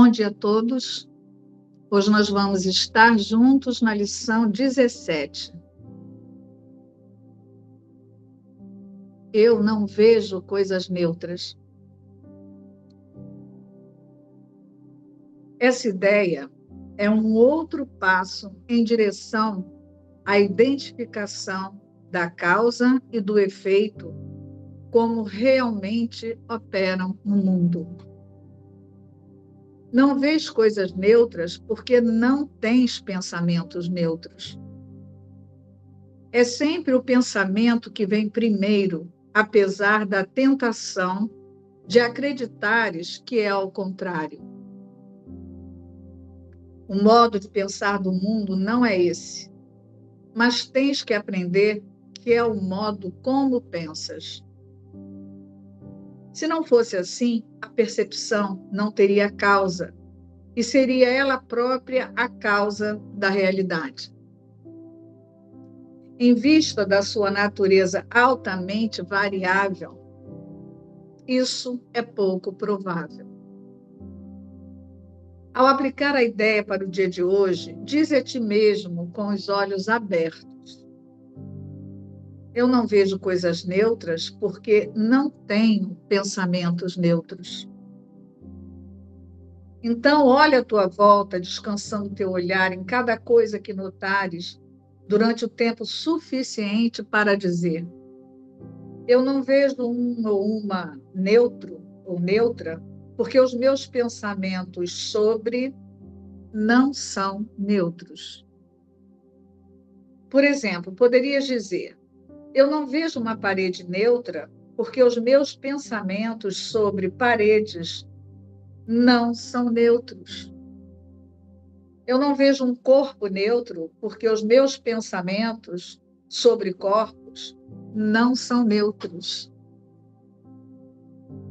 Bom dia a todos. Hoje nós vamos estar juntos na lição 17. Eu não vejo coisas neutras. Essa ideia é um outro passo em direção à identificação da causa e do efeito como realmente operam no mundo. Não vês coisas neutras porque não tens pensamentos neutros. É sempre o pensamento que vem primeiro, apesar da tentação de acreditares que é ao contrário. O modo de pensar do mundo não é esse, mas tens que aprender que é o modo como pensas. Se não fosse assim, a percepção não teria causa, e seria ela própria a causa da realidade. Em vista da sua natureza altamente variável, isso é pouco provável. Ao aplicar a ideia para o dia de hoje, diz a ti mesmo com os olhos abertos: eu não vejo coisas neutras porque não tenho pensamentos neutros. Então, olha a tua volta, descansando teu olhar em cada coisa que notares durante o tempo suficiente para dizer: Eu não vejo um ou uma neutro ou neutra, porque os meus pensamentos sobre não são neutros. Por exemplo, poderias dizer: eu não vejo uma parede neutra porque os meus pensamentos sobre paredes não são neutros. Eu não vejo um corpo neutro porque os meus pensamentos sobre corpos não são neutros.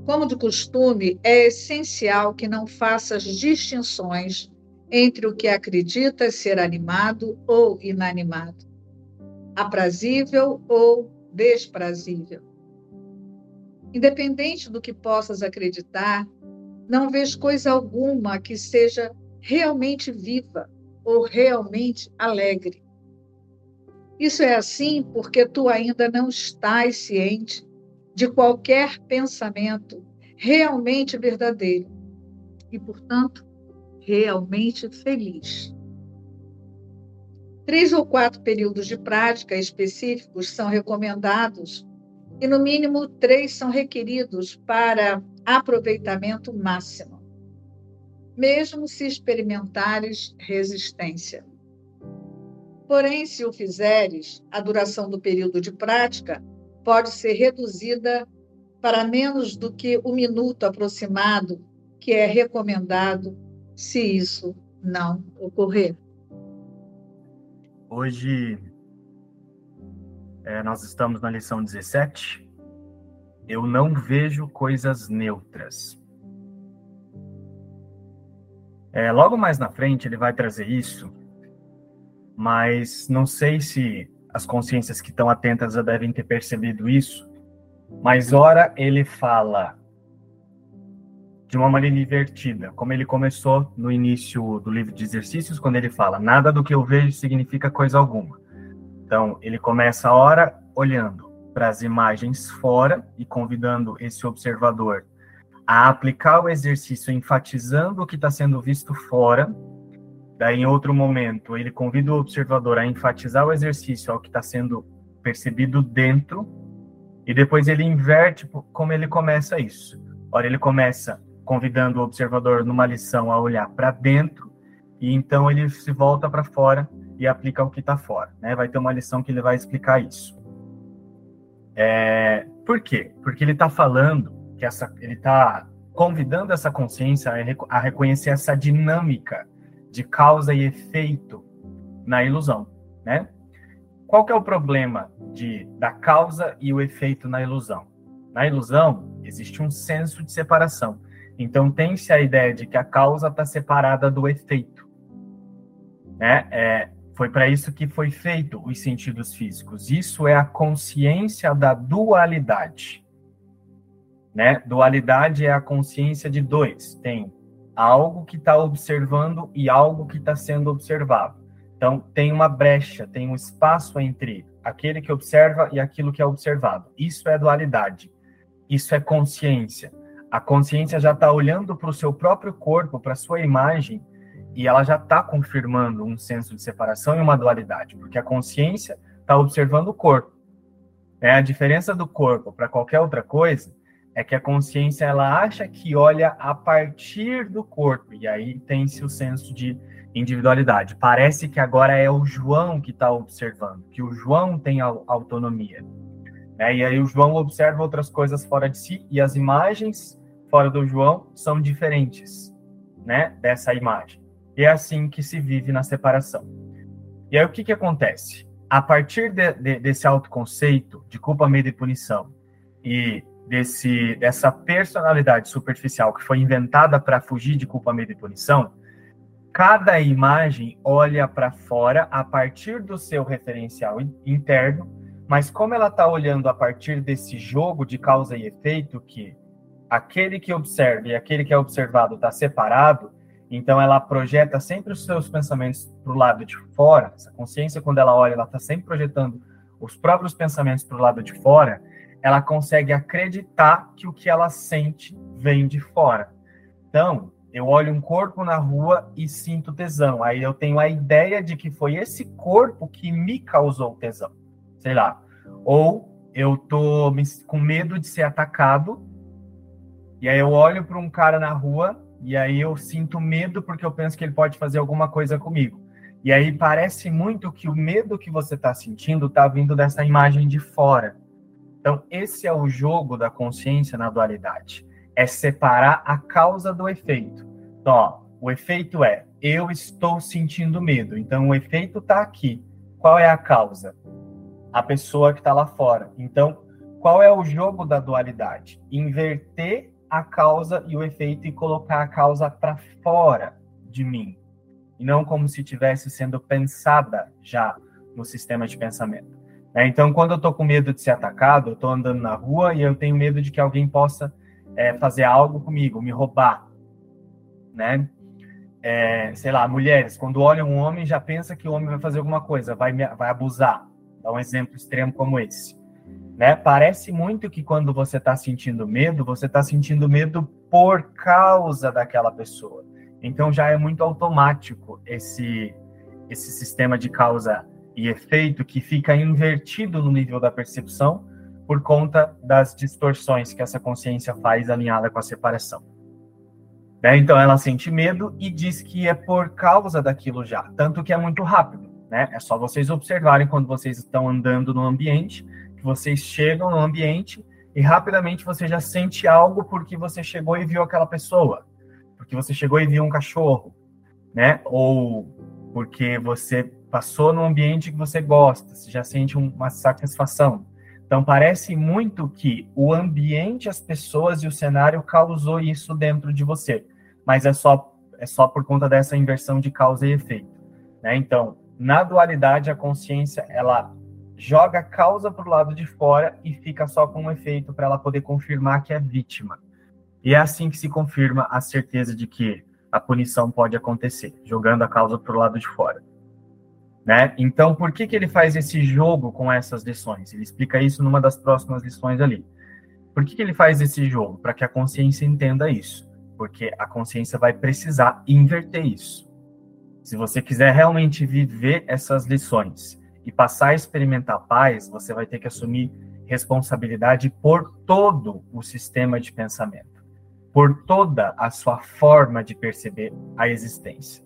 Como de costume, é essencial que não faças distinções entre o que acreditas ser animado ou inanimado aprazível ou desprazível. Independente do que possas acreditar, não vês coisa alguma que seja realmente viva ou realmente alegre. Isso é assim porque tu ainda não estás ciente de qualquer pensamento realmente verdadeiro e, portanto, realmente feliz. Três ou quatro períodos de prática específicos são recomendados e, no mínimo, três são requeridos para aproveitamento máximo, mesmo se experimentares resistência. Porém, se o fizeres, a duração do período de prática pode ser reduzida para menos do que o minuto aproximado que é recomendado se isso não ocorrer. Hoje é, nós estamos na lição 17. Eu não vejo coisas neutras. É, logo mais na frente ele vai trazer isso, mas não sei se as consciências que estão atentas já devem ter percebido isso. Mas ora ele fala de uma maneira invertida, como ele começou no início do livro de exercícios, quando ele fala: nada do que eu vejo significa coisa alguma. Então, ele começa a hora olhando para as imagens fora e convidando esse observador a aplicar o exercício, enfatizando o que está sendo visto fora. Daí, em outro momento, ele convida o observador a enfatizar o exercício ao que está sendo percebido dentro, e depois ele inverte como ele começa isso. Ora, ele começa convidando o observador numa lição a olhar para dentro e então ele se volta para fora e aplica o que está fora. Né? Vai ter uma lição que ele vai explicar isso. É, por quê? Porque ele está falando que essa, ele está convidando essa consciência a, a reconhecer essa dinâmica de causa e efeito na ilusão, né? Qual que é o problema de, da causa e o efeito na ilusão? Na ilusão, existe um senso de separação. Então, tem-se a ideia de que a causa está separada do efeito. Né? É, foi para isso que foi feito os sentidos físicos. Isso é a consciência da dualidade. Né? Dualidade é a consciência de dois. Tem algo que está observando e algo que está sendo observado. Então, tem uma brecha, tem um espaço entre aquele que observa e aquilo que é observado. Isso é dualidade. Isso é consciência. A consciência já está olhando para o seu próprio corpo, para a sua imagem, e ela já está confirmando um senso de separação e uma dualidade, porque a consciência está observando o corpo. É a diferença do corpo para qualquer outra coisa é que a consciência ela acha que olha a partir do corpo e aí tem-se o senso de individualidade. Parece que agora é o João que está observando, que o João tem autonomia. É, e aí o João observa outras coisas fora de si e as imagens fora do João são diferentes, né, dessa imagem. E é assim que se vive na separação. E aí o que que acontece? A partir de, de, desse autoconceito de culpa, medo e punição e desse dessa personalidade superficial que foi inventada para fugir de culpa, medo e punição, cada imagem olha para fora a partir do seu referencial interno, mas como ela está olhando a partir desse jogo de causa e efeito, que aquele que observa e aquele que é observado está separado, então ela projeta sempre os seus pensamentos para o lado de fora. Essa consciência, quando ela olha, ela está sempre projetando os próprios pensamentos para o lado de fora. Ela consegue acreditar que o que ela sente vem de fora. Então, eu olho um corpo na rua e sinto tesão. Aí eu tenho a ideia de que foi esse corpo que me causou tesão. Sei lá. Ou eu tô com medo de ser atacado. E aí eu olho para um cara na rua e aí eu sinto medo porque eu penso que ele pode fazer alguma coisa comigo. E aí parece muito que o medo que você está sentindo está vindo dessa imagem de fora. Então, esse é o jogo da consciência na dualidade. É separar a causa do efeito. Então, ó, o efeito é eu estou sentindo medo. Então, o efeito está aqui. Qual é a causa? A pessoa que está lá fora. Então, qual é o jogo da dualidade? Inverter a causa e o efeito e colocar a causa para fora de mim. E não como se tivesse sendo pensada já no sistema de pensamento. É, então, quando eu estou com medo de ser atacado, eu estou andando na rua e eu tenho medo de que alguém possa é, fazer algo comigo, me roubar né? É, sei lá, mulheres, quando olham um homem, já pensa que o homem vai fazer alguma coisa, vai, vai abusar. Dá um exemplo extremo como esse. Né? Parece muito que quando você está sentindo medo, você está sentindo medo por causa daquela pessoa. Então já é muito automático esse, esse sistema de causa e efeito que fica invertido no nível da percepção por conta das distorções que essa consciência faz alinhada com a separação. Né? Então ela sente medo e diz que é por causa daquilo já, tanto que é muito rápido. Né? É só vocês observarem quando vocês estão andando no ambiente, vocês chegam no ambiente e rapidamente você já sente algo porque você chegou e viu aquela pessoa, porque você chegou e viu um cachorro, né? Ou porque você passou no ambiente que você gosta, você já sente uma satisfação. Então parece muito que o ambiente, as pessoas e o cenário causou isso dentro de você, mas é só é só por conta dessa inversão de causa e efeito, né? Então, na dualidade a consciência ela joga a causa para o lado de fora e fica só com um efeito para ela poder confirmar que é vítima. E é assim que se confirma a certeza de que a punição pode acontecer, jogando a causa para o lado de fora. Né? Então, por que, que ele faz esse jogo com essas lições? Ele explica isso numa das próximas lições ali. Por que, que ele faz esse jogo? Para que a consciência entenda isso. Porque a consciência vai precisar inverter isso. Se você quiser realmente viver essas lições e passar a experimentar paz, você vai ter que assumir responsabilidade por todo o sistema de pensamento, por toda a sua forma de perceber a existência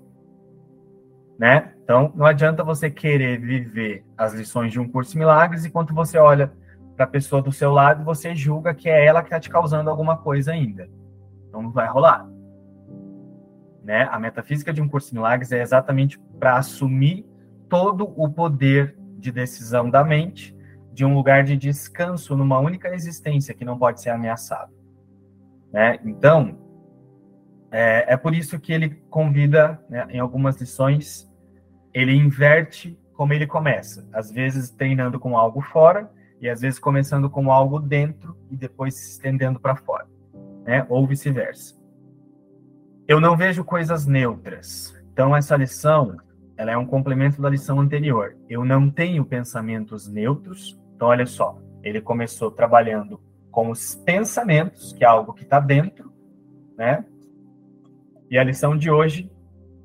né? Então, não adianta você querer viver as lições de um curso de milagres enquanto você olha para a pessoa do seu lado e você julga que é ela que está te causando alguma coisa ainda. Então, não vai rolar. Né? A metafísica de um curso de milagres é exatamente para assumir todo o poder de decisão da mente de um lugar de descanso numa única existência que não pode ser ameaçado. Né? Então, é, é por isso que ele convida, né, em algumas lições, ele inverte como ele começa. Às vezes treinando com algo fora e às vezes começando com algo dentro e depois se estendendo para fora, né? Ou vice-versa. Eu não vejo coisas neutras. Então, essa lição, ela é um complemento da lição anterior. Eu não tenho pensamentos neutros. Então, olha só, ele começou trabalhando com os pensamentos, que é algo que está dentro, né? E a lição de hoje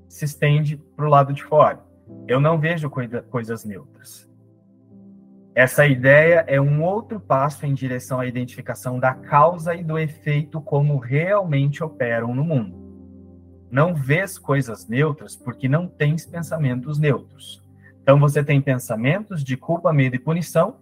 se estende para o lado de fora. Eu não vejo coisa, coisas neutras. Essa ideia é um outro passo em direção à identificação da causa e do efeito como realmente operam no mundo. Não vês coisas neutras porque não tens pensamentos neutros. Então você tem pensamentos de culpa, medo e punição,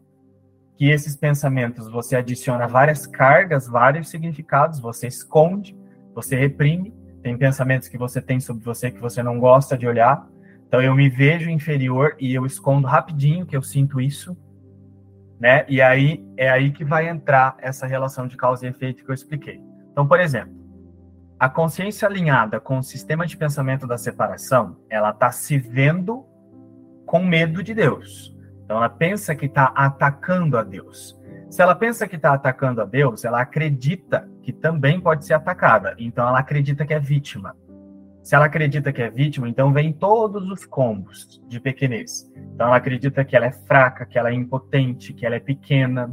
que esses pensamentos você adiciona várias cargas, vários significados, você esconde, você reprime. Tem pensamentos que você tem sobre você que você não gosta de olhar. Então eu me vejo inferior e eu escondo rapidinho que eu sinto isso né? E aí é aí que vai entrar essa relação de causa e efeito que eu expliquei. Então, por exemplo, a consciência alinhada com o sistema de pensamento da separação, ela está se vendo com medo de Deus. Então, ela pensa que está atacando a Deus. Se ela pensa que está atacando a Deus, ela acredita que também pode ser atacada. Então, ela acredita que é vítima. Se ela acredita que é vítima, então vem todos os combos de pequenez. Então ela acredita que ela é fraca, que ela é impotente, que ela é pequena,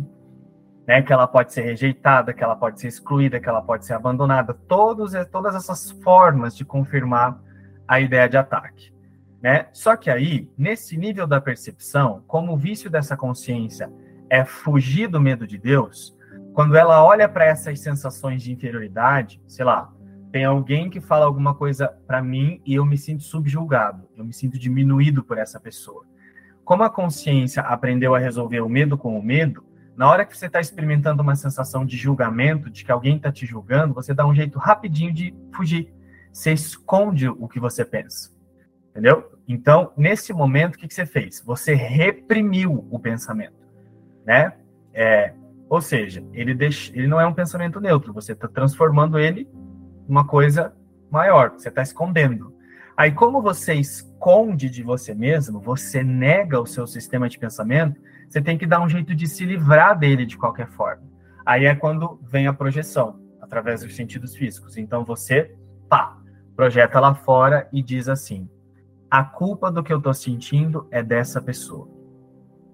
né, que ela pode ser rejeitada, que ela pode ser excluída, que ela pode ser abandonada. Todos, todas essas formas de confirmar a ideia de ataque. Né? Só que aí, nesse nível da percepção, como o vício dessa consciência é fugir do medo de Deus, quando ela olha para essas sensações de inferioridade, sei lá, tem alguém que fala alguma coisa para mim e eu me sinto subjulgado, eu me sinto diminuído por essa pessoa. Como a consciência aprendeu a resolver o medo com o medo, na hora que você está experimentando uma sensação de julgamento, de que alguém está te julgando, você dá um jeito rapidinho de fugir. Você esconde o que você pensa. Entendeu? Então, nesse momento, o que, que você fez? Você reprimiu o pensamento. Né? É, ou seja, ele, deixa, ele não é um pensamento neutro, você está transformando ele uma coisa maior, você está escondendo. Aí, como você esconde de você mesmo, você nega o seu sistema de pensamento, você tem que dar um jeito de se livrar dele de qualquer forma. Aí é quando vem a projeção, através dos sentidos físicos. Então você, pá, projeta lá fora e diz assim: a culpa do que eu tô sentindo é dessa pessoa.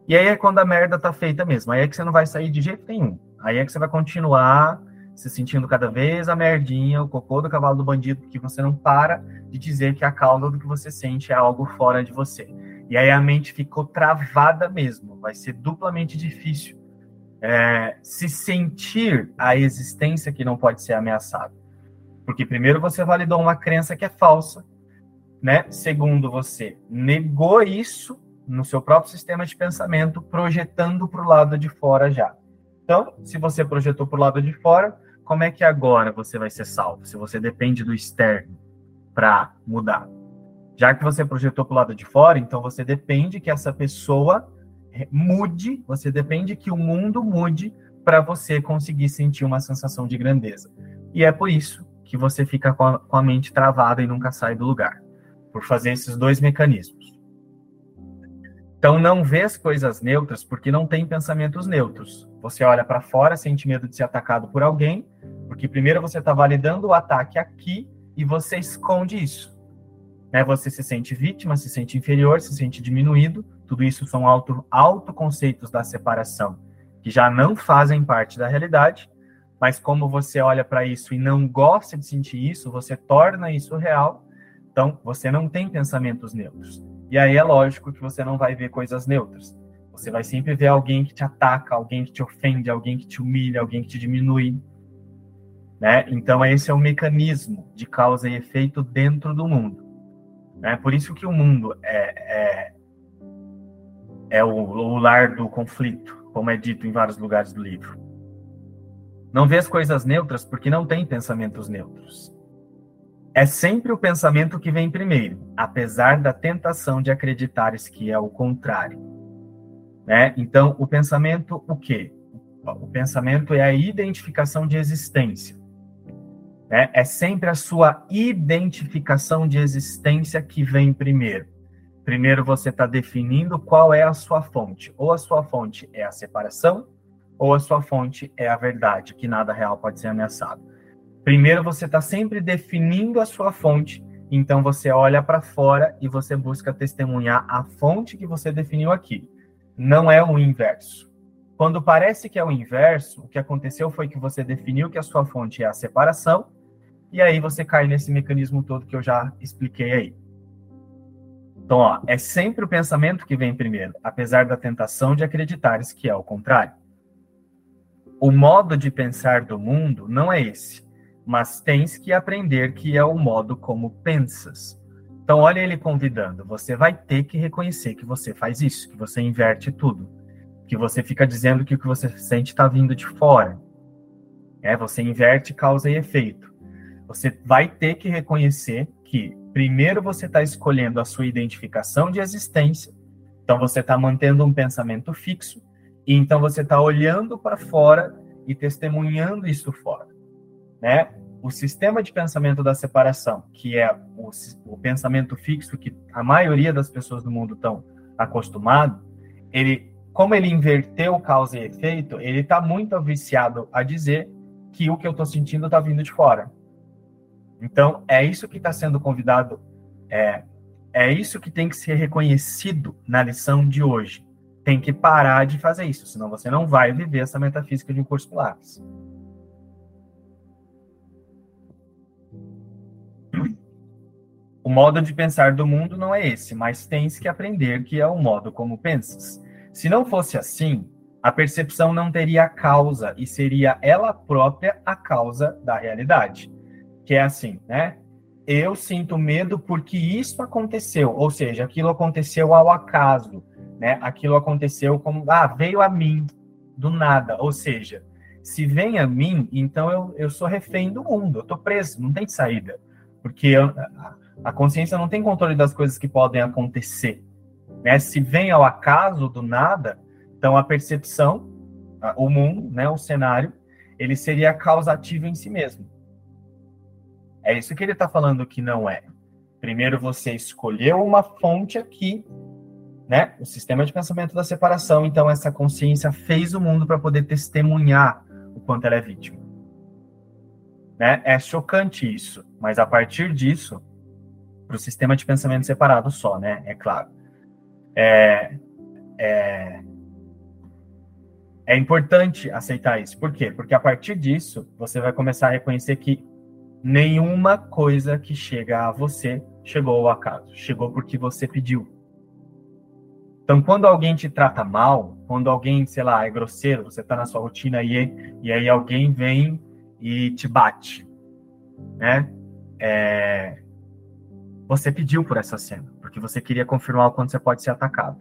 E aí é quando a merda tá feita mesmo. Aí é que você não vai sair de jeito nenhum. Aí é que você vai continuar se sentindo cada vez a merdinha, o cocô do cavalo do bandido, porque você não para de dizer que a causa do que você sente é algo fora de você. E aí a mente ficou travada mesmo, vai ser duplamente difícil é, se sentir a existência que não pode ser ameaçada. Porque primeiro você validou uma crença que é falsa, né? Segundo, você negou isso no seu próprio sistema de pensamento, projetando para o lado de fora já. Então, se você projetou para o lado de fora, como é que agora você vai ser salvo? Se você depende do externo para mudar. Já que você projetou para o lado de fora, então você depende que essa pessoa mude, você depende que o mundo mude para você conseguir sentir uma sensação de grandeza. E é por isso que você fica com a, com a mente travada e nunca sai do lugar, por fazer esses dois mecanismos. Então não vê as coisas neutras porque não tem pensamentos neutros. Você olha para fora, sente medo de ser atacado por alguém, porque primeiro você está validando o ataque aqui e você esconde isso. Né? Você se sente vítima, se sente inferior, se sente diminuído. Tudo isso são auto, autoconceitos da separação que já não fazem parte da realidade, mas como você olha para isso e não gosta de sentir isso, você torna isso real. Então, você não tem pensamentos neutros. E aí é lógico que você não vai ver coisas neutras. Você vai sempre ver alguém que te ataca, alguém que te ofende, alguém que te humilha, alguém que te diminui. Né? Então, esse é o mecanismo de causa e efeito dentro do mundo. Né? Por isso que o mundo é, é, é o, o lar do conflito, como é dito em vários lugares do livro. Não vê as coisas neutras porque não tem pensamentos neutros. É sempre o pensamento que vem primeiro, apesar da tentação de acreditares que é o contrário. Né? Então, o pensamento, o quê? O pensamento é a identificação de existência. Né? É sempre a sua identificação de existência que vem primeiro. Primeiro você está definindo qual é a sua fonte. Ou a sua fonte é a separação, ou a sua fonte é a verdade, que nada real pode ser ameaçado. Primeiro, você está sempre definindo a sua fonte, então você olha para fora e você busca testemunhar a fonte que você definiu aqui. Não é o inverso. Quando parece que é o inverso, o que aconteceu foi que você definiu que a sua fonte é a separação, e aí você cai nesse mecanismo todo que eu já expliquei aí. Então, ó, é sempre o pensamento que vem primeiro, apesar da tentação de acreditares que é o contrário. O modo de pensar do mundo não é esse, mas tens que aprender que é o modo como pensas. Então, olha ele convidando. Você vai ter que reconhecer que você faz isso, que você inverte tudo, que você fica dizendo que o que você sente está vindo de fora. É, você inverte causa e efeito. Você vai ter que reconhecer que primeiro você está escolhendo a sua identificação de existência, então você está mantendo um pensamento fixo, e então você está olhando para fora e testemunhando isso fora, né? O sistema de pensamento da separação, que é o, o pensamento fixo que a maioria das pessoas do mundo estão acostumado, ele, como ele inverteu causa e efeito, ele está muito viciado a dizer que o que eu estou sentindo está vindo de fora. Então, é isso que está sendo convidado, é, é isso que tem que ser reconhecido na lição de hoje. Tem que parar de fazer isso, senão você não vai viver essa metafísica de um curso Pilates. O modo de pensar do mundo não é esse, mas tens que aprender que é o modo como pensas. Se não fosse assim, a percepção não teria causa e seria ela própria a causa da realidade que é assim, né? Eu sinto medo porque isso aconteceu, ou seja, aquilo aconteceu ao acaso, né? Aquilo aconteceu como, ah, veio a mim do nada, ou seja, se vem a mim, então eu, eu sou refém do mundo, eu tô preso, não tem saída, porque eu, a consciência não tem controle das coisas que podem acontecer, né? Se vem ao acaso do nada, então a percepção, o mundo, né, o cenário, ele seria causativo em si mesmo. É isso que ele está falando que não é. Primeiro você escolheu uma fonte aqui, né? O sistema de pensamento da separação. Então essa consciência fez o mundo para poder testemunhar o quanto ela é vítima. Né? É chocante isso, mas a partir disso, para o sistema de pensamento separado só, né? É claro. É, é, é importante aceitar isso. Por quê? Porque a partir disso, você vai começar a reconhecer que nenhuma coisa que chega a você chegou ao acaso, chegou porque você pediu. Então, quando alguém te trata mal, quando alguém, sei lá, é grosseiro, você está na sua rotina e, e aí alguém vem e te bate, né? É, você pediu por essa cena, porque você queria confirmar o quanto você pode ser atacado.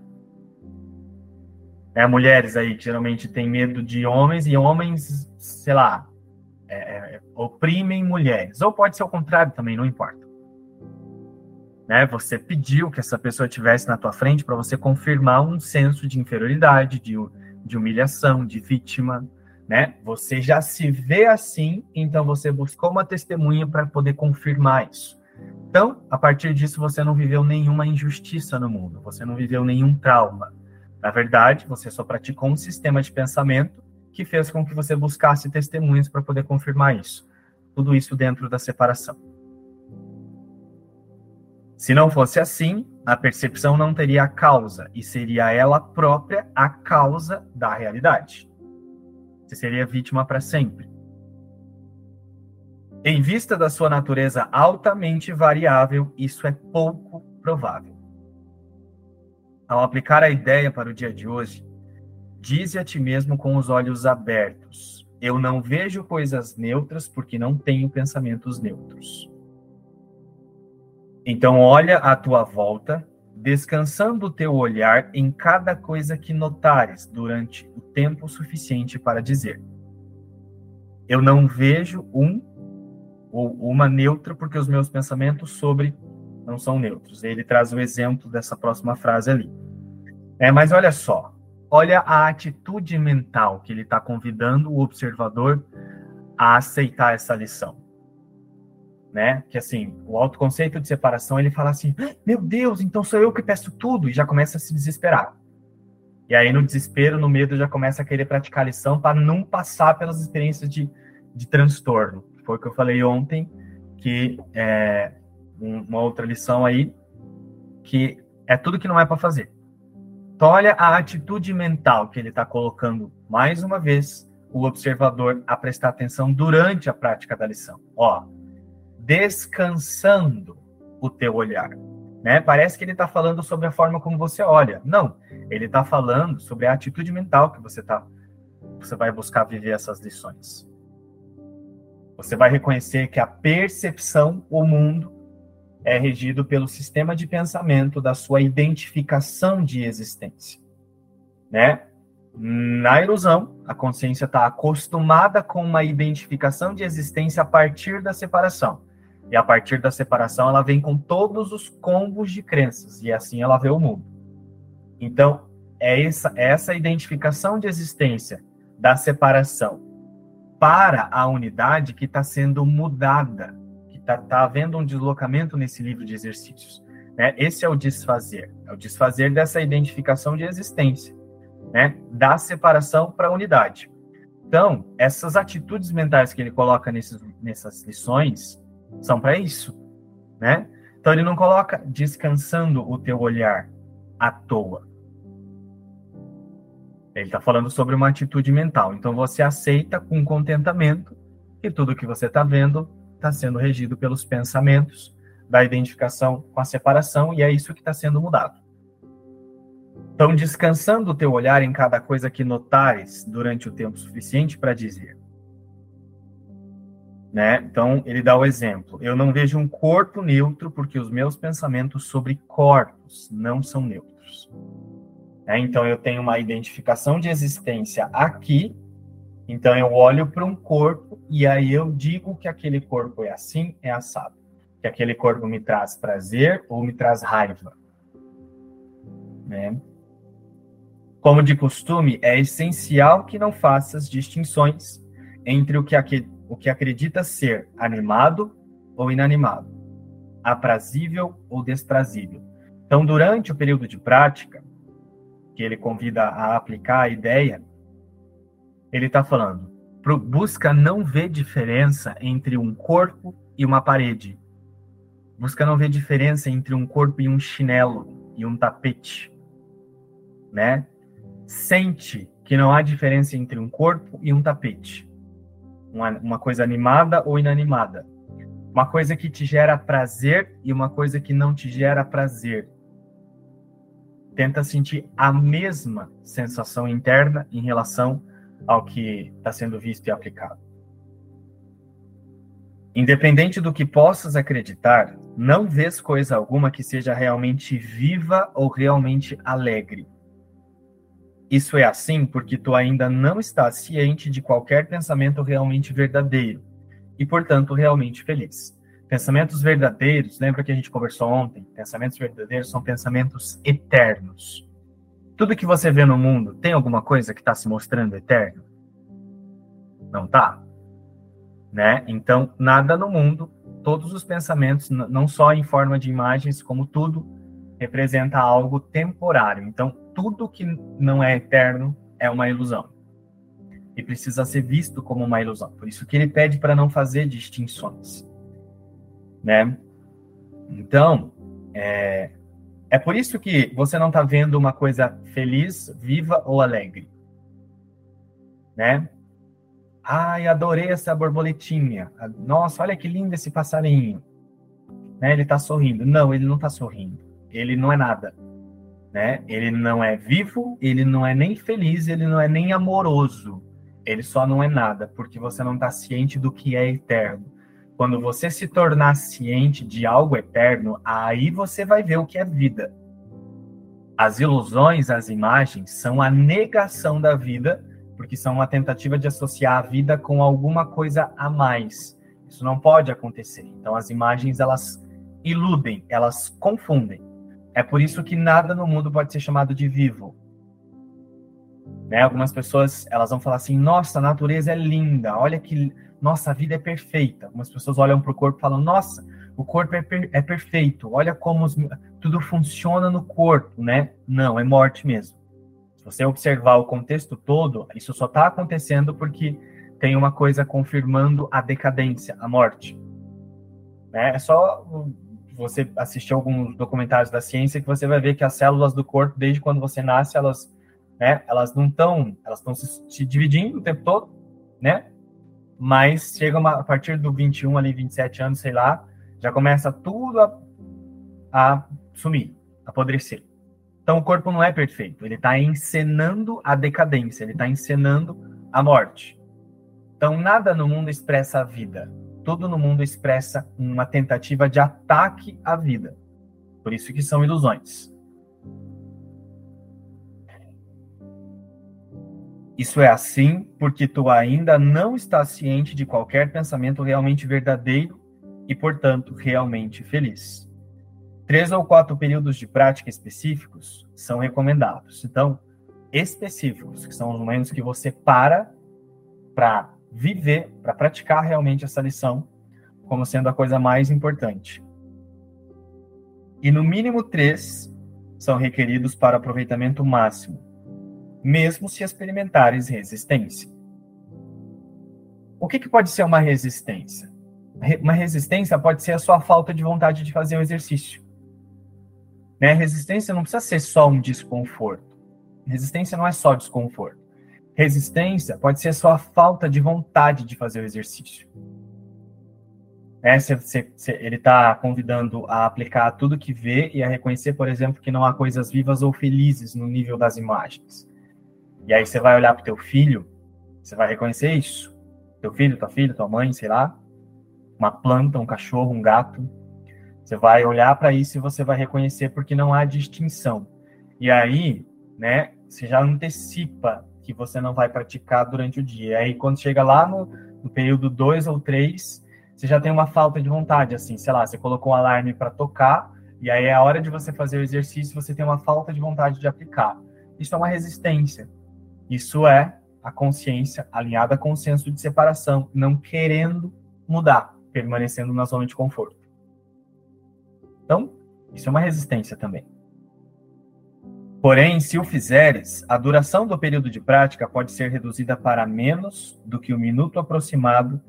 É, mulheres aí geralmente têm medo de homens e homens, sei lá, oprimem mulheres. Ou pode ser o contrário também, não importa. Né? Você pediu que essa pessoa estivesse na tua frente para você confirmar um senso de inferioridade, de, de humilhação, de vítima. Né? Você já se vê assim, então você buscou uma testemunha para poder confirmar isso. Então, a partir disso, você não viveu nenhuma injustiça no mundo, você não viveu nenhum trauma. Na verdade, você só praticou um sistema de pensamento que fez com que você buscasse testemunhas para poder confirmar isso. Tudo isso dentro da separação. Se não fosse assim, a percepção não teria a causa, e seria ela própria a causa da realidade. Você seria vítima para sempre. Em vista da sua natureza altamente variável, isso é pouco provável. Ao aplicar a ideia para o dia de hoje, Dize a ti mesmo com os olhos abertos: Eu não vejo coisas neutras porque não tenho pensamentos neutros. Então, olha à tua volta, descansando o teu olhar em cada coisa que notares durante o tempo suficiente para dizer: Eu não vejo um ou uma neutra porque os meus pensamentos sobre não são neutros. Ele traz o exemplo dessa próxima frase ali. É, mas olha só, Olha a atitude mental que ele está convidando o observador a aceitar essa lição. Né? Que assim, o autoconceito de separação, ele fala assim: "Meu Deus, então sou eu que peço tudo" e já começa a se desesperar. E aí no desespero, no medo, já começa a querer praticar a lição para não passar pelas experiências de, de transtorno. foi o que eu falei ontem, que é uma outra lição aí, que é tudo que não é para fazer. Então, olha a atitude mental que ele está colocando, mais uma vez, o observador a prestar atenção durante a prática da lição. Ó, descansando o teu olhar. Né? Parece que ele está falando sobre a forma como você olha. Não, ele está falando sobre a atitude mental que você tá, você vai buscar viver essas lições. Você vai reconhecer que a percepção, o mundo, é regido pelo sistema de pensamento da sua identificação de existência, né? Na ilusão, a consciência está acostumada com uma identificação de existência a partir da separação. E a partir da separação, ela vem com todos os combos de crenças, e assim ela vê o mundo. Então, é essa, é essa identificação de existência da separação para a unidade que está sendo mudada, está tá havendo um deslocamento nesse livro de exercícios. Né? Esse é o desfazer, é o desfazer dessa identificação de existência, né? da separação para a unidade. Então, essas atitudes mentais que ele coloca nesses, nessas lições, são para isso, né? Então ele não coloca descansando o teu olhar à toa. Ele está falando sobre uma atitude mental. Então você aceita com contentamento que tudo que você está vendo está sendo regido pelos pensamentos da identificação com a separação e é isso que está sendo mudado. Então, descansando o teu olhar em cada coisa que notares durante o tempo suficiente para dizer: né? Então, ele dá o exemplo: eu não vejo um corpo neutro porque os meus pensamentos sobre corpos não são neutros. É, então, eu tenho uma identificação de existência aqui, então eu olho para um corpo e aí eu digo que aquele corpo é assim, é assado. Que aquele corpo me traz prazer ou me traz raiva. Né? Como de costume, é essencial que não faças distinções entre o que o que acredita ser animado ou inanimado, aprazível ou desprazível. Então, durante o período de prática, que ele convida a aplicar a ideia, ele está falando, busca não ver diferença entre um corpo e uma parede. Busca não ver diferença entre um corpo e um chinelo e um tapete, né? Sente que não há diferença entre um corpo e um tapete uma, uma coisa animada ou inanimada. Uma coisa que te gera prazer e uma coisa que não te gera prazer. Tenta sentir a mesma sensação interna em relação ao que está sendo visto e aplicado. Independente do que possas acreditar, não vês coisa alguma que seja realmente viva ou realmente alegre. Isso é assim porque tu ainda não estás ciente de qualquer pensamento realmente verdadeiro e, portanto, realmente feliz. Pensamentos verdadeiros, lembra que a gente conversou ontem? Pensamentos verdadeiros são pensamentos eternos. Tudo que você vê no mundo tem alguma coisa que está se mostrando eterno? Não tá? Né? Então, nada no mundo, todos os pensamentos, não só em forma de imagens, como tudo, representa algo temporário. Então, tudo que não é eterno é uma ilusão. E precisa ser visto como uma ilusão. Por isso que ele pede para não fazer distinções. Né? Então, é, é por isso que você não está vendo uma coisa feliz, viva ou alegre. Né? Ai, adorei essa borboletinha. Nossa, olha que lindo esse passarinho. Né? Ele está sorrindo. Não, ele não está sorrindo. Ele não é nada né? Ele não é vivo, ele não é nem feliz, ele não é nem amoroso. Ele só não é nada, porque você não está ciente do que é eterno. Quando você se tornar ciente de algo eterno, aí você vai ver o que é vida. As ilusões, as imagens, são a negação da vida, porque são uma tentativa de associar a vida com alguma coisa a mais. Isso não pode acontecer. Então, as imagens, elas iludem, elas confundem. É por isso que nada no mundo pode ser chamado de vivo. Né? Algumas pessoas elas vão falar assim: nossa, a natureza é linda, olha que. Nossa, a vida é perfeita. Algumas pessoas olham para o corpo e falam: nossa, o corpo é, per é perfeito, olha como os, tudo funciona no corpo, né? Não, é morte mesmo. Se você observar o contexto todo, isso só está acontecendo porque tem uma coisa confirmando a decadência, a morte. Né? É só você assistir alguns documentários da ciência que você vai ver que as células do corpo, desde quando você nasce, elas, né, elas não estão, elas estão se, se, dividindo o tempo todo, né? Mas chega uma, a partir do 21 ali, 27 anos, sei lá, já começa tudo a, a sumir, apodrecer. Então o corpo não é perfeito, ele está encenando a decadência, ele está encenando a morte. Então nada no mundo expressa a vida, tudo no mundo expressa uma tentativa de ataque à vida. Por isso que são ilusões. Isso é assim porque tu ainda não estás ciente de qualquer pensamento realmente verdadeiro e, portanto, realmente feliz. Três ou quatro períodos de prática específicos são recomendados. Então, específicos, que são os momentos que você para para viver, para praticar realmente essa lição como sendo a coisa mais importante. E no mínimo três são requeridos para aproveitamento máximo, mesmo se experimentares resistência. O que, que pode ser uma resistência? Uma resistência pode ser a sua falta de vontade de fazer o exercício. Né? Resistência não precisa ser só um desconforto. Resistência não é só desconforto. Resistência pode ser só a falta de vontade de fazer o exercício. É, se, se, se ele está convidando a aplicar tudo que vê e a reconhecer, por exemplo, que não há coisas vivas ou felizes no nível das imagens. E aí você vai olhar para o teu filho, você vai reconhecer isso. Teu filho, tua filha, tua mãe, sei lá, uma planta, um cachorro, um gato. Você vai olhar para isso e você vai reconhecer porque não há distinção. E aí, né, você já antecipa que você não vai praticar durante o dia. E aí, quando chega lá no, no período 2 ou 3, você já tem uma falta de vontade, assim, sei lá, você colocou um alarme para tocar, e aí é a hora de você fazer o exercício, você tem uma falta de vontade de aplicar. Isso é uma resistência. Isso é a consciência alinhada com o senso de separação, não querendo mudar, permanecendo na zona de conforto. Então, isso é uma resistência também. Porém, se o fizeres, a duração do período de prática pode ser reduzida para menos do que o minuto aproximado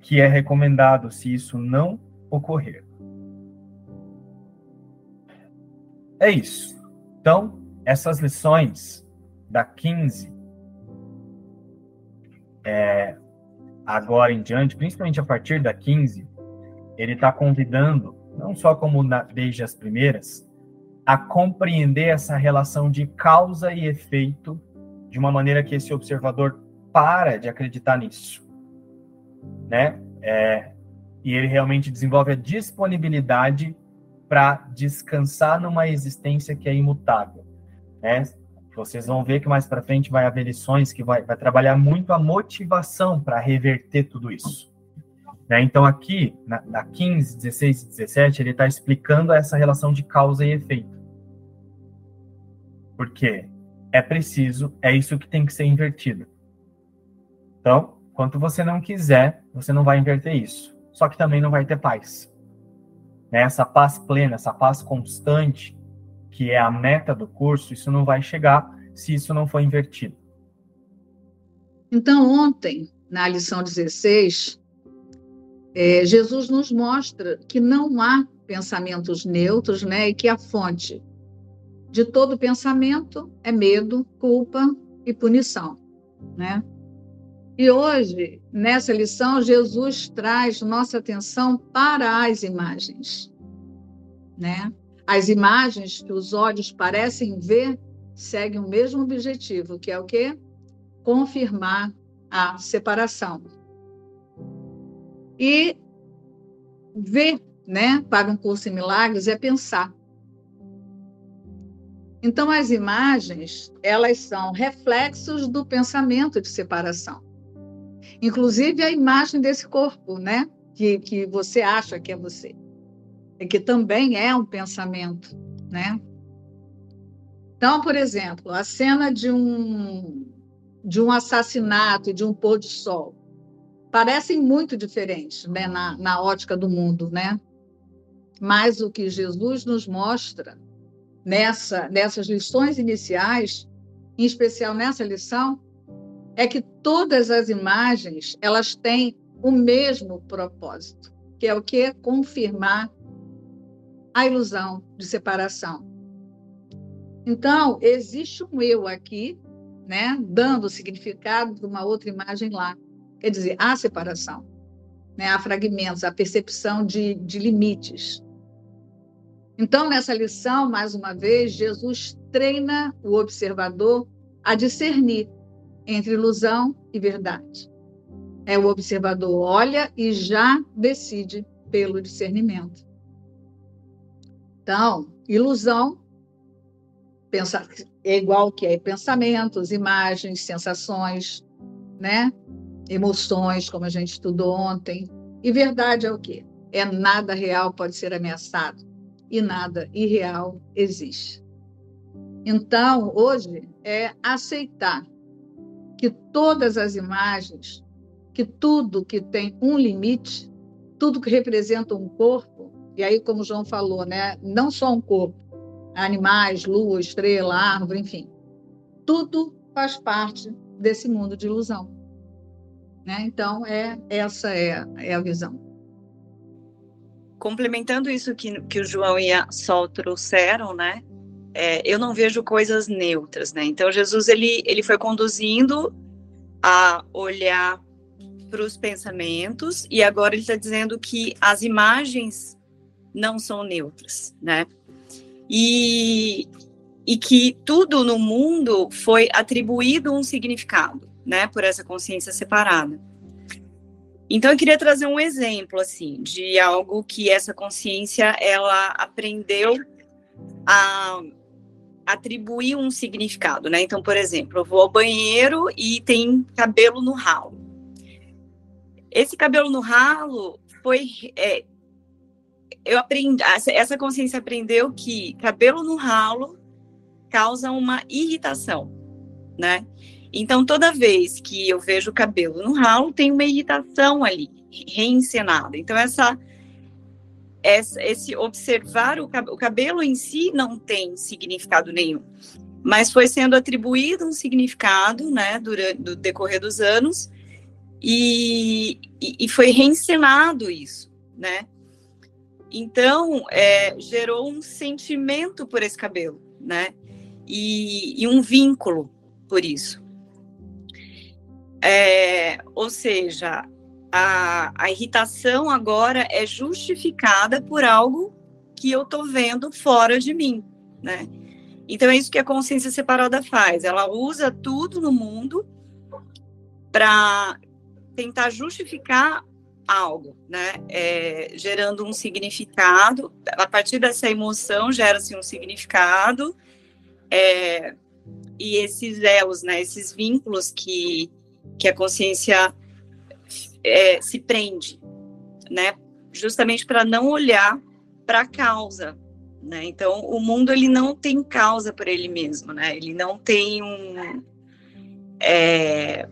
que é recomendado se isso não ocorrer. É isso. Então, essas lições da 15, é, agora em diante, principalmente a partir da 15, ele está convidando, não só como na, desde as primeiras, a compreender essa relação de causa e efeito de uma maneira que esse observador para de acreditar nisso, né? É, e ele realmente desenvolve a disponibilidade para descansar numa existência que é imutável, né? Vocês vão ver que mais para frente vai haver lições que vai, vai trabalhar muito a motivação para reverter tudo isso. Né? Então, aqui, na, na 15, 16 e 17, ele está explicando essa relação de causa e efeito. Porque é preciso, é isso que tem que ser invertido. Então, quanto você não quiser, você não vai inverter isso. Só que também não vai ter paz. Né? Essa paz plena, essa paz constante, que é a meta do curso, isso não vai chegar se isso não for invertido. Então, ontem, na lição 16, é, Jesus nos mostra que não há pensamentos neutros, né? E que a fonte de todo pensamento é medo, culpa e punição, né? E hoje, nessa lição, Jesus traz nossa atenção para as imagens, né? As imagens que os olhos parecem ver seguem o mesmo objetivo, que é o quê? Confirmar a separação. E ver, né, para um curso em milagres é pensar. Então, as imagens, elas são reflexos do pensamento de separação. Inclusive a imagem desse corpo, né? Que, que você acha que é você. E que também é um pensamento, né? Então, por exemplo, a cena de um, de um assassinato, de um pôr do sol, parecem muito diferentes né, na, na ótica do mundo, né? Mas o que Jesus nos mostra nessa, nessas lições iniciais, em especial nessa lição, é que todas as imagens elas têm o mesmo propósito, que é o que confirmar a ilusão de separação. Então, existe um eu aqui, né, dando significado de uma outra imagem lá. Quer dizer, há separação, né, há fragmentos, há percepção de, de limites. Então, nessa lição, mais uma vez, Jesus treina o observador a discernir entre ilusão e verdade. É o observador olha e já decide pelo discernimento. Então, ilusão pensa, é igual que é pensamentos, imagens, sensações, né? Emoções, como a gente estudou ontem. E verdade é o quê? É nada real pode ser ameaçado e nada irreal existe. Então, hoje é aceitar que todas as imagens, que tudo que tem um limite, tudo que representa um corpo, e aí, como o João falou, né, não só um corpo, animais, lua, estrela, árvore, enfim, tudo faz parte desse mundo de ilusão. Né? Então, é, essa é, é a visão complementando isso que, que o João e a Sol trouxeram, né? É, eu não vejo coisas neutras, né? Então Jesus ele ele foi conduzindo a olhar para os pensamentos e agora ele está dizendo que as imagens não são neutras, né? E, e que tudo no mundo foi atribuído um significado, né? Por essa consciência separada. Então eu queria trazer um exemplo assim de algo que essa consciência ela aprendeu a atribuir um significado, né? Então, por exemplo, eu vou ao banheiro e tem cabelo no ralo. Esse cabelo no ralo foi é, eu aprendi essa consciência aprendeu que cabelo no ralo causa uma irritação, né? Então, toda vez que eu vejo o cabelo no ralo, tem uma irritação ali, reencenada. Então, essa, essa esse observar o, o cabelo em si não tem significado nenhum, mas foi sendo atribuído um significado, né, durante o decorrer dos anos, e, e, e foi reencenado isso, né? Então, é, gerou um sentimento por esse cabelo, né? E, e um vínculo por isso. É, ou seja, a, a irritação agora é justificada por algo que eu estou vendo fora de mim, né? Então é isso que a consciência separada faz. Ela usa tudo no mundo para tentar justificar algo, né? É, gerando um significado. A partir dessa emoção gera-se um significado. É, e esses elos, né? Esses vínculos que que a consciência é, se prende, né? Justamente para não olhar para a causa, né? Então, o mundo ele não tem causa por ele mesmo, né? Ele não tem um é,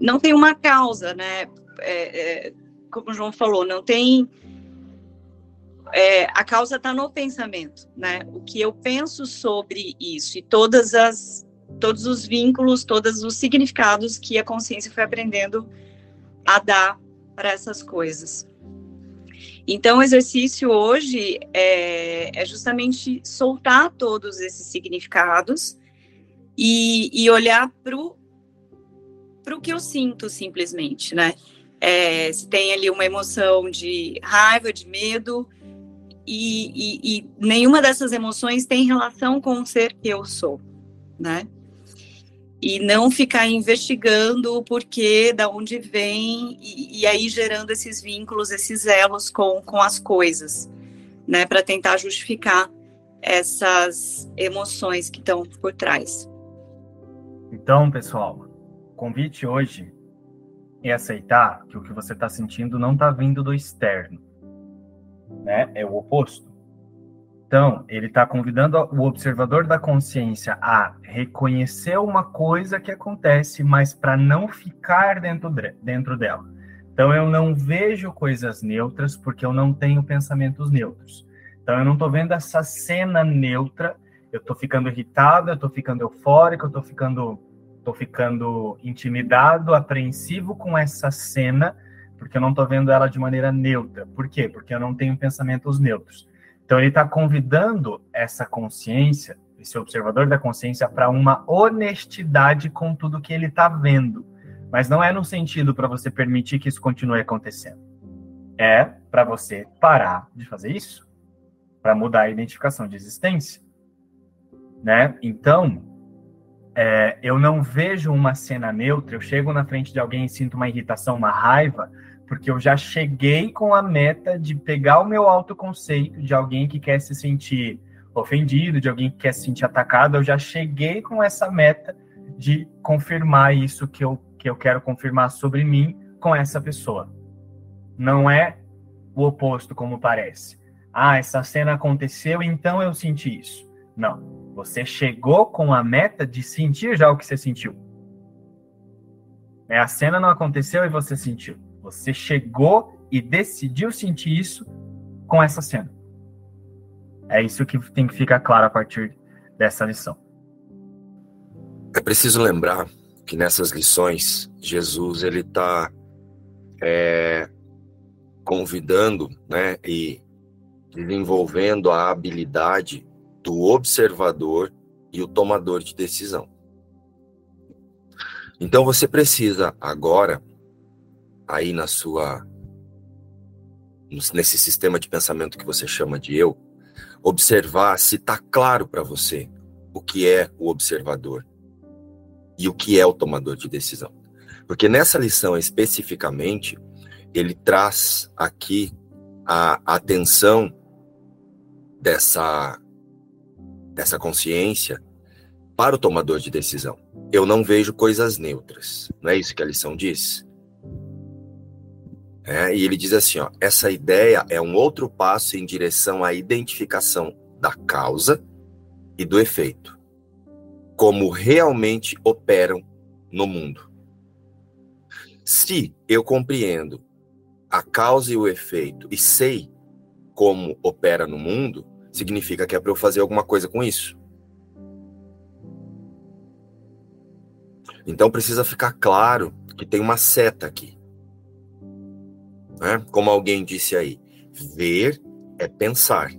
não tem uma causa, né? É, é, como o João falou, não tem é, a causa está no pensamento, né? O que eu penso sobre isso e todas as todos os vínculos, todos os significados que a consciência foi aprendendo a dar para essas coisas. Então, o exercício hoje é, é justamente soltar todos esses significados e, e olhar para o que eu sinto, simplesmente, né? É, se tem ali uma emoção de raiva, de medo, e, e, e nenhuma dessas emoções tem relação com o ser que eu sou, né? e não ficar investigando o porquê, da onde vem, e, e, aí gerando esses vínculos, esses elos com, com as coisas, né, para tentar justificar essas emoções que estão por trás. Então, pessoal, o convite hoje é aceitar que o que você está sentindo não está vindo do externo, né? É o oposto. Então, ele está convidando o observador da consciência a reconhecer uma coisa que acontece, mas para não ficar dentro, dentro dela. Então, eu não vejo coisas neutras porque eu não tenho pensamentos neutros. Então, eu não estou vendo essa cena neutra, eu estou ficando irritado, eu estou ficando eufórico, eu estou ficando tô ficando intimidado, apreensivo com essa cena, porque eu não tô vendo ela de maneira neutra. Por quê? Porque eu não tenho pensamentos neutros. Então ele está convidando essa consciência, esse observador da consciência, para uma honestidade com tudo que ele está vendo. Mas não é no sentido para você permitir que isso continue acontecendo. É para você parar de fazer isso, para mudar a identificação de existência, né? Então, é, eu não vejo uma cena neutra. Eu chego na frente de alguém e sinto uma irritação, uma raiva porque eu já cheguei com a meta de pegar o meu autoconceito de alguém que quer se sentir ofendido, de alguém que quer se sentir atacado, eu já cheguei com essa meta de confirmar isso que eu, que eu quero confirmar sobre mim com essa pessoa. Não é o oposto, como parece. Ah, essa cena aconteceu, então eu senti isso. Não. Você chegou com a meta de sentir já o que você sentiu. É, a cena não aconteceu e você sentiu. Você chegou e decidiu sentir isso com essa cena. É isso que tem que ficar claro a partir dessa lição. É preciso lembrar que nessas lições Jesus ele está é, convidando, né, e desenvolvendo a habilidade do observador e o tomador de decisão. Então você precisa agora aí na sua nesse sistema de pensamento que você chama de eu, observar se está claro para você o que é o observador e o que é o tomador de decisão. Porque nessa lição especificamente, ele traz aqui a atenção dessa dessa consciência para o tomador de decisão. Eu não vejo coisas neutras. Não é isso que a lição diz? É, e ele diz assim: ó, essa ideia é um outro passo em direção à identificação da causa e do efeito, como realmente operam no mundo. Se eu compreendo a causa e o efeito e sei como opera no mundo, significa que é para eu fazer alguma coisa com isso. Então precisa ficar claro que tem uma seta aqui. Né? Como alguém disse aí, ver é pensar.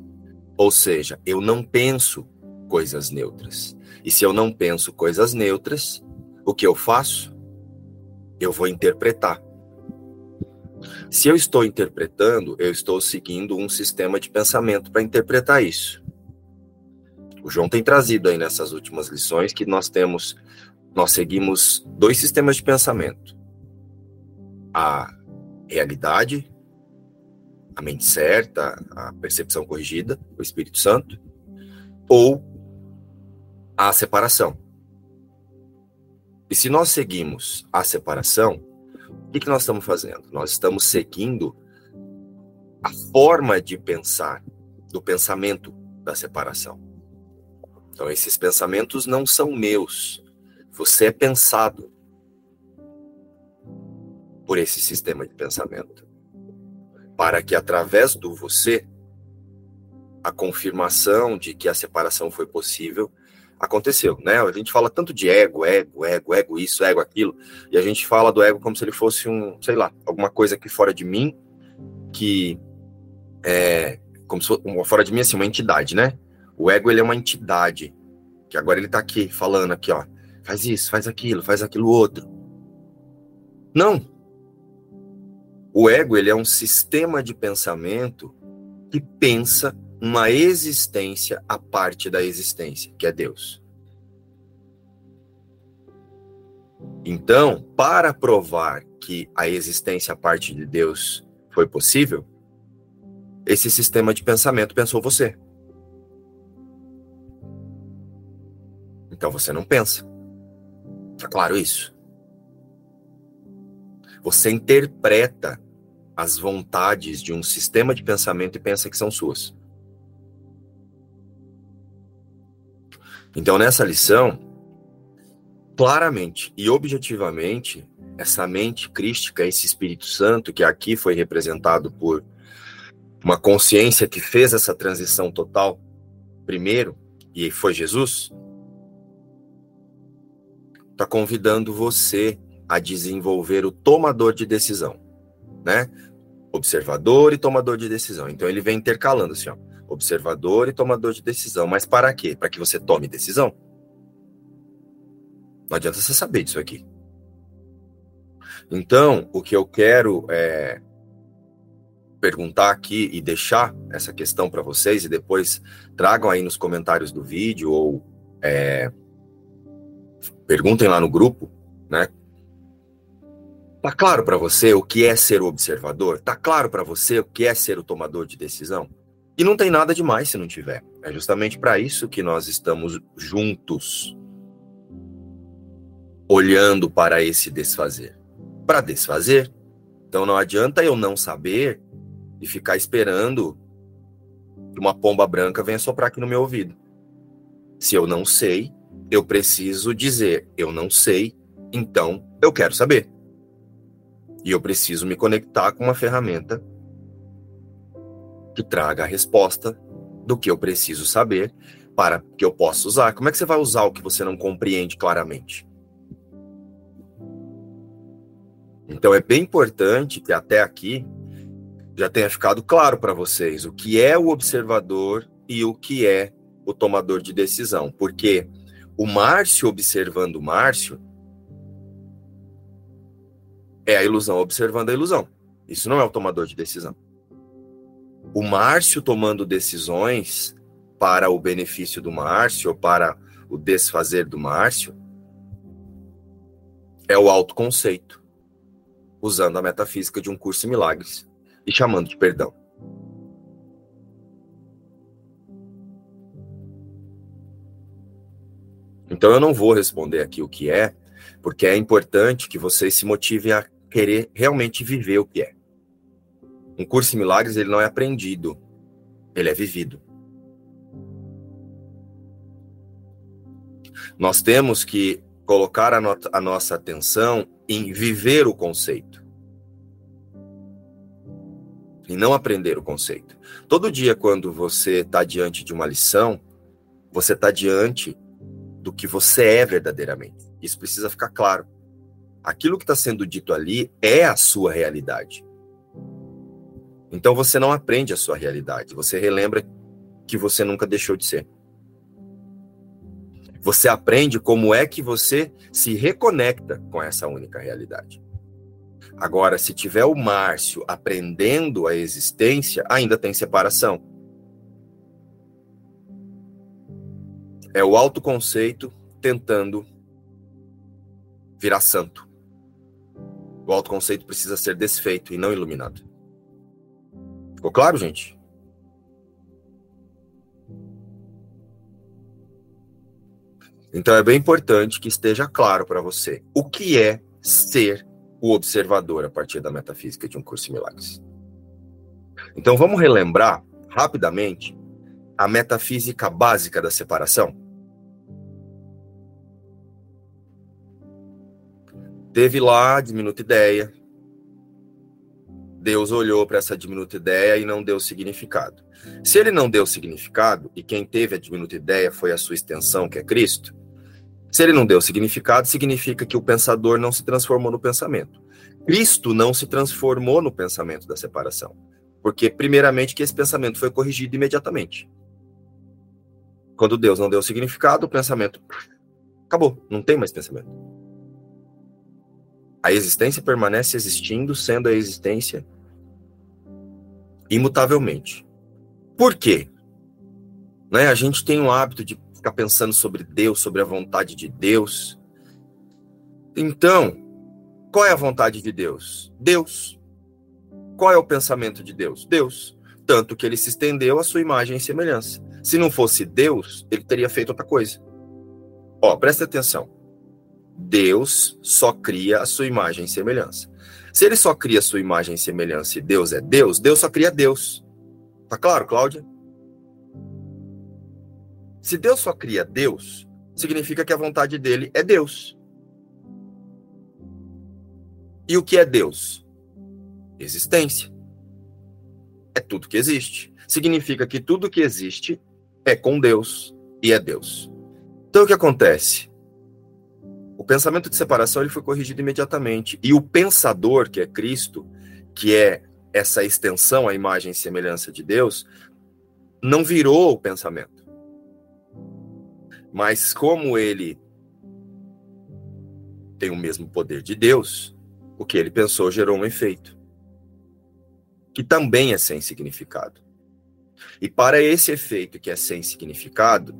Ou seja, eu não penso coisas neutras. E se eu não penso coisas neutras, o que eu faço? Eu vou interpretar. Se eu estou interpretando, eu estou seguindo um sistema de pensamento para interpretar isso. O João tem trazido aí nessas últimas lições que nós temos, nós seguimos dois sistemas de pensamento: a realidade, a mente certa, a percepção corrigida, o Espírito Santo, ou a separação. E se nós seguimos a separação, que, que nós estamos fazendo? Nós estamos seguindo a forma de pensar do pensamento da separação. Então, esses pensamentos não são meus. Você é pensado por esse sistema de pensamento. Para que através do você, a confirmação de que a separação foi possível aconteceu, né? A gente fala tanto de ego, ego, ego, ego isso, ego aquilo, e a gente fala do ego como se ele fosse um, sei lá, alguma coisa aqui fora de mim, que é como se fosse fora de mim assim, uma entidade, né? O ego ele é uma entidade que agora ele tá aqui falando aqui, ó, faz isso, faz aquilo, faz aquilo outro. Não, o ego ele é um sistema de pensamento que pensa uma existência à parte da existência, que é Deus. Então, para provar que a existência à parte de Deus foi possível, esse sistema de pensamento pensou você. Então você não pensa. Tá claro isso? Você interpreta as vontades de um sistema de pensamento e pensa que são suas. Então, nessa lição, claramente e objetivamente, essa mente crística, esse Espírito Santo, que aqui foi representado por uma consciência que fez essa transição total primeiro, e foi Jesus, está convidando você a desenvolver o tomador de decisão, né? Observador e tomador de decisão. Então ele vem intercalando assim, ó, observador e tomador de decisão. Mas para quê? Para que você tome decisão. Não adianta você saber disso aqui. Então, o que eu quero é perguntar aqui e deixar essa questão para vocês e depois tragam aí nos comentários do vídeo ou é, perguntem lá no grupo, né? Tá claro para você o que é ser o observador? Tá claro para você o que é ser o tomador de decisão? E não tem nada demais se não tiver. É justamente para isso que nós estamos juntos, olhando para esse desfazer. Para desfazer. Então não adianta eu não saber e ficar esperando que uma pomba branca venha soprar aqui no meu ouvido. Se eu não sei, eu preciso dizer, eu não sei, então eu quero saber. E eu preciso me conectar com uma ferramenta que traga a resposta do que eu preciso saber para que eu possa usar. Como é que você vai usar o que você não compreende claramente? Então é bem importante que até aqui já tenha ficado claro para vocês o que é o observador e o que é o tomador de decisão, porque o Márcio observando o Márcio é a ilusão observando a ilusão. Isso não é o tomador de decisão. O Márcio tomando decisões para o benefício do Márcio ou para o desfazer do Márcio é o autoconceito, usando a metafísica de um curso em milagres e chamando de perdão. Então eu não vou responder aqui o que é, porque é importante que vocês se motivem a querer realmente viver o que é. Um curso em milagres ele não é aprendido, ele é vivido. Nós temos que colocar a, a nossa atenção em viver o conceito e não aprender o conceito. Todo dia, quando você está diante de uma lição, você está diante do que você é verdadeiramente. Isso precisa ficar claro. Aquilo que está sendo dito ali é a sua realidade. Então você não aprende a sua realidade, você relembra que você nunca deixou de ser. Você aprende como é que você se reconecta com essa única realidade. Agora, se tiver o Márcio aprendendo a existência, ainda tem separação. É o autoconceito tentando virar santo. O autoconceito precisa ser desfeito e não iluminado. Ficou claro, gente? Então é bem importante que esteja claro para você o que é ser o observador a partir da metafísica de um curso de milagres. Então vamos relembrar rapidamente a metafísica básica da separação. Teve lá diminuta ideia. Deus olhou para essa diminuta ideia e não deu significado. Se ele não deu significado, e quem teve a diminuta ideia foi a sua extensão, que é Cristo, se ele não deu significado, significa que o pensador não se transformou no pensamento. Cristo não se transformou no pensamento da separação. Porque, primeiramente, que esse pensamento foi corrigido imediatamente. Quando Deus não deu significado, o pensamento acabou, não tem mais pensamento. A existência permanece existindo, sendo a existência imutavelmente. Por quê? Né? A gente tem o hábito de ficar pensando sobre Deus, sobre a vontade de Deus. Então, qual é a vontade de Deus? Deus. Qual é o pensamento de Deus? Deus. Tanto que ele se estendeu à sua imagem e semelhança. Se não fosse Deus, ele teria feito outra coisa. Ó, presta atenção. Deus só cria a sua imagem e semelhança. Se ele só cria a sua imagem e semelhança e Deus é Deus, Deus só cria Deus. Tá claro, Cláudia? Se Deus só cria Deus, significa que a vontade dele é Deus. E o que é Deus? Existência. É tudo que existe. Significa que tudo que existe é com Deus e é Deus. Então o que acontece? Pensamento de separação ele foi corrigido imediatamente. E o pensador, que é Cristo, que é essa extensão, a imagem e semelhança de Deus, não virou o pensamento. Mas como ele tem o mesmo poder de Deus, o que ele pensou gerou um efeito, que também é sem significado. E para esse efeito que é sem significado,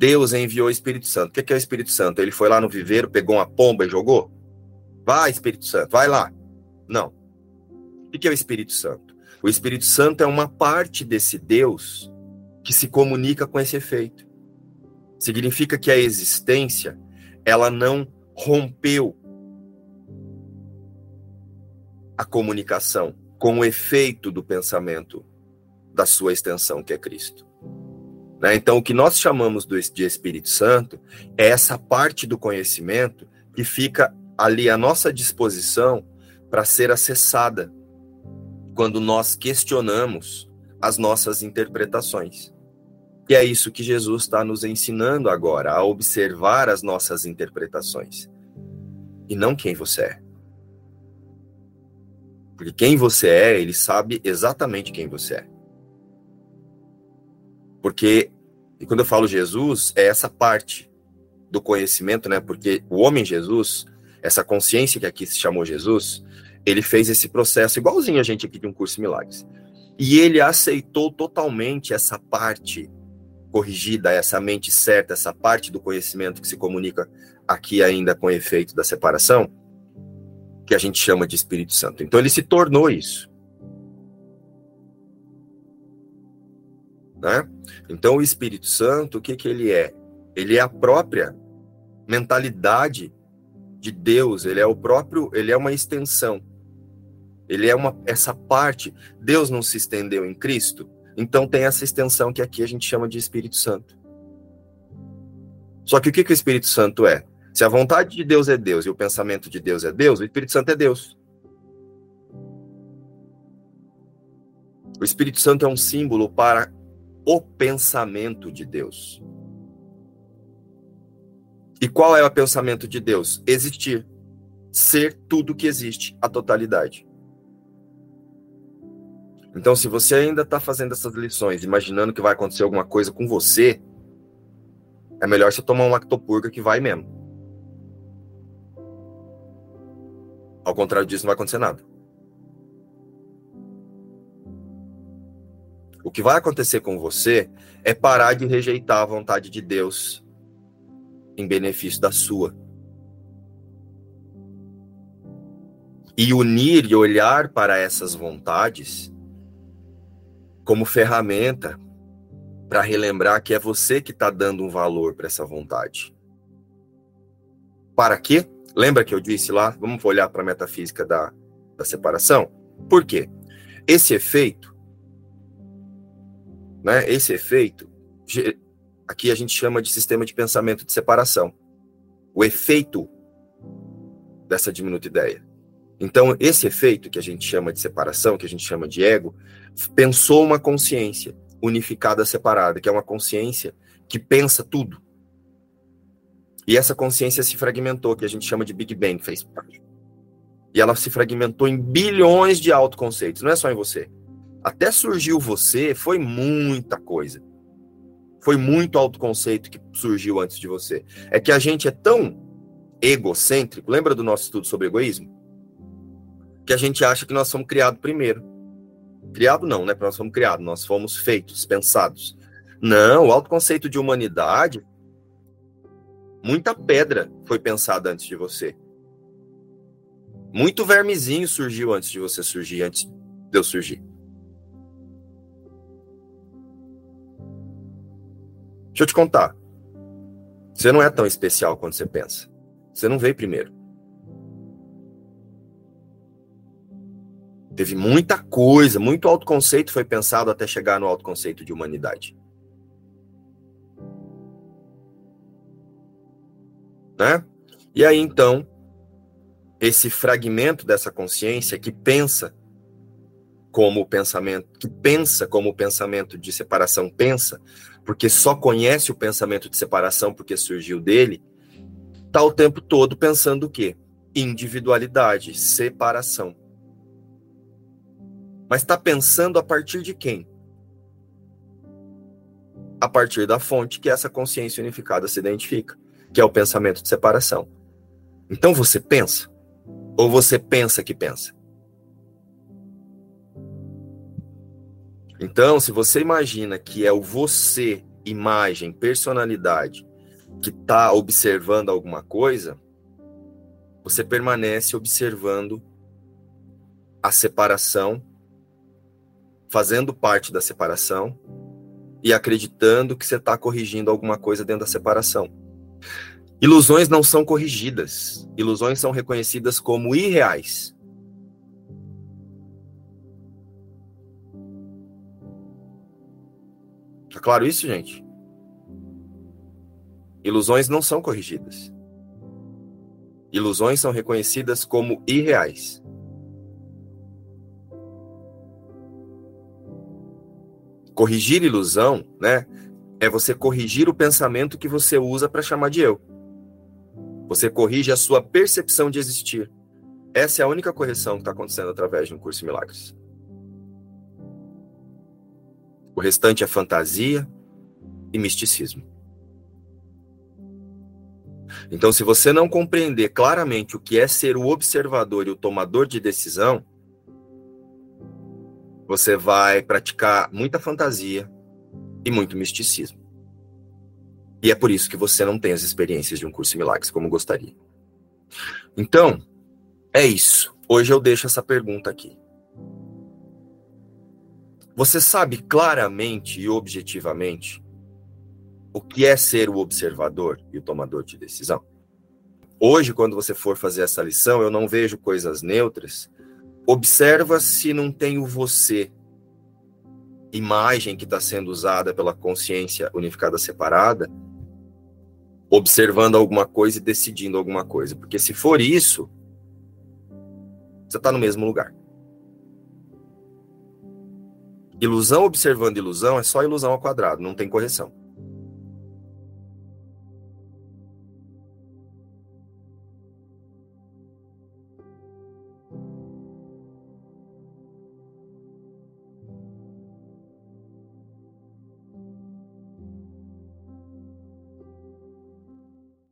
Deus enviou o Espírito Santo. O que é o Espírito Santo? Ele foi lá no viveiro, pegou uma pomba e jogou? Vai, Espírito Santo, vai lá. Não. O que é o Espírito Santo? O Espírito Santo é uma parte desse Deus que se comunica com esse efeito. Significa que a existência, ela não rompeu a comunicação com o efeito do pensamento da sua extensão, que é Cristo. Né? Então, o que nós chamamos de Espírito Santo é essa parte do conhecimento que fica ali à nossa disposição para ser acessada quando nós questionamos as nossas interpretações. E é isso que Jesus está nos ensinando agora, a observar as nossas interpretações. E não quem você é. Porque quem você é, ele sabe exatamente quem você é. Porque, e quando eu falo Jesus, é essa parte do conhecimento, né? Porque o homem Jesus, essa consciência que aqui se chamou Jesus, ele fez esse processo igualzinho a gente aqui de um curso de milagres. E ele aceitou totalmente essa parte corrigida, essa mente certa, essa parte do conhecimento que se comunica aqui ainda com efeito da separação, que a gente chama de Espírito Santo. Então ele se tornou isso. Né? Então o Espírito Santo, o que, que ele é? Ele é a própria mentalidade de Deus, ele é o próprio, ele é uma extensão. Ele é uma essa parte. Deus não se estendeu em Cristo, então tem essa extensão que aqui a gente chama de Espírito Santo. Só que o que, que o Espírito Santo é? Se a vontade de Deus é Deus e o pensamento de Deus é Deus, o Espírito Santo é Deus. O Espírito Santo é um símbolo para o pensamento de Deus. E qual é o pensamento de Deus? Existir. Ser tudo que existe, a totalidade. Então, se você ainda está fazendo essas lições, imaginando que vai acontecer alguma coisa com você, é melhor você tomar um lactopurga que vai mesmo. Ao contrário disso, não vai acontecer nada. O que vai acontecer com você é parar de rejeitar a vontade de Deus em benefício da sua. E unir e olhar para essas vontades como ferramenta para relembrar que é você que está dando um valor para essa vontade. Para quê? Lembra que eu disse lá? Vamos olhar para a metafísica da, da separação? Por quê? Esse efeito, né? Esse efeito, aqui a gente chama de sistema de pensamento de separação. O efeito dessa diminuta ideia. Então, esse efeito que a gente chama de separação, que a gente chama de ego, pensou uma consciência unificada, separada, que é uma consciência que pensa tudo. E essa consciência se fragmentou, que a gente chama de Big Bang, fez E ela se fragmentou em bilhões de autoconceitos, não é só em você. Até surgiu você, foi muita coisa. Foi muito autoconceito que surgiu antes de você. É que a gente é tão egocêntrico, lembra do nosso estudo sobre egoísmo? que a gente acha que nós fomos criados primeiro. Criado não, né? Nós fomos criados, nós fomos feitos, pensados. Não, o autoconceito de humanidade, muita pedra foi pensada antes de você. Muito vermezinho surgiu antes de você surgir, antes de eu surgir. Deixa eu te contar. Você não é tão especial quanto você pensa. Você não veio primeiro. Teve muita coisa, muito autoconceito foi pensado até chegar no autoconceito de humanidade. Né? E aí então, esse fragmento dessa consciência que pensa como o pensamento, que pensa como o pensamento de separação pensa, porque só conhece o pensamento de separação porque surgiu dele, está o tempo todo pensando o quê? Individualidade, separação. Mas está pensando a partir de quem? A partir da fonte que essa consciência unificada se identifica, que é o pensamento de separação. Então você pensa? Ou você pensa que pensa? Então, se você imagina que é o você, imagem, personalidade, que está observando alguma coisa, você permanece observando a separação, fazendo parte da separação e acreditando que você está corrigindo alguma coisa dentro da separação. Ilusões não são corrigidas, ilusões são reconhecidas como irreais. Tá claro isso, gente? Ilusões não são corrigidas. Ilusões são reconhecidas como irreais. Corrigir ilusão, né, é você corrigir o pensamento que você usa para chamar de eu. Você corrige a sua percepção de existir. Essa é a única correção que está acontecendo através de um curso de milagres. O restante é fantasia e misticismo. Então, se você não compreender claramente o que é ser o observador e o tomador de decisão, você vai praticar muita fantasia e muito misticismo. E é por isso que você não tem as experiências de um curso de milagres como gostaria. Então, é isso. Hoje eu deixo essa pergunta aqui. Você sabe claramente e objetivamente o que é ser o observador e o tomador de decisão? Hoje, quando você for fazer essa lição, eu não vejo coisas neutras. Observa se não tem o você, imagem que está sendo usada pela consciência unificada separada, observando alguma coisa e decidindo alguma coisa. Porque se for isso, você está no mesmo lugar. Ilusão observando ilusão é só ilusão ao quadrado, não tem correção.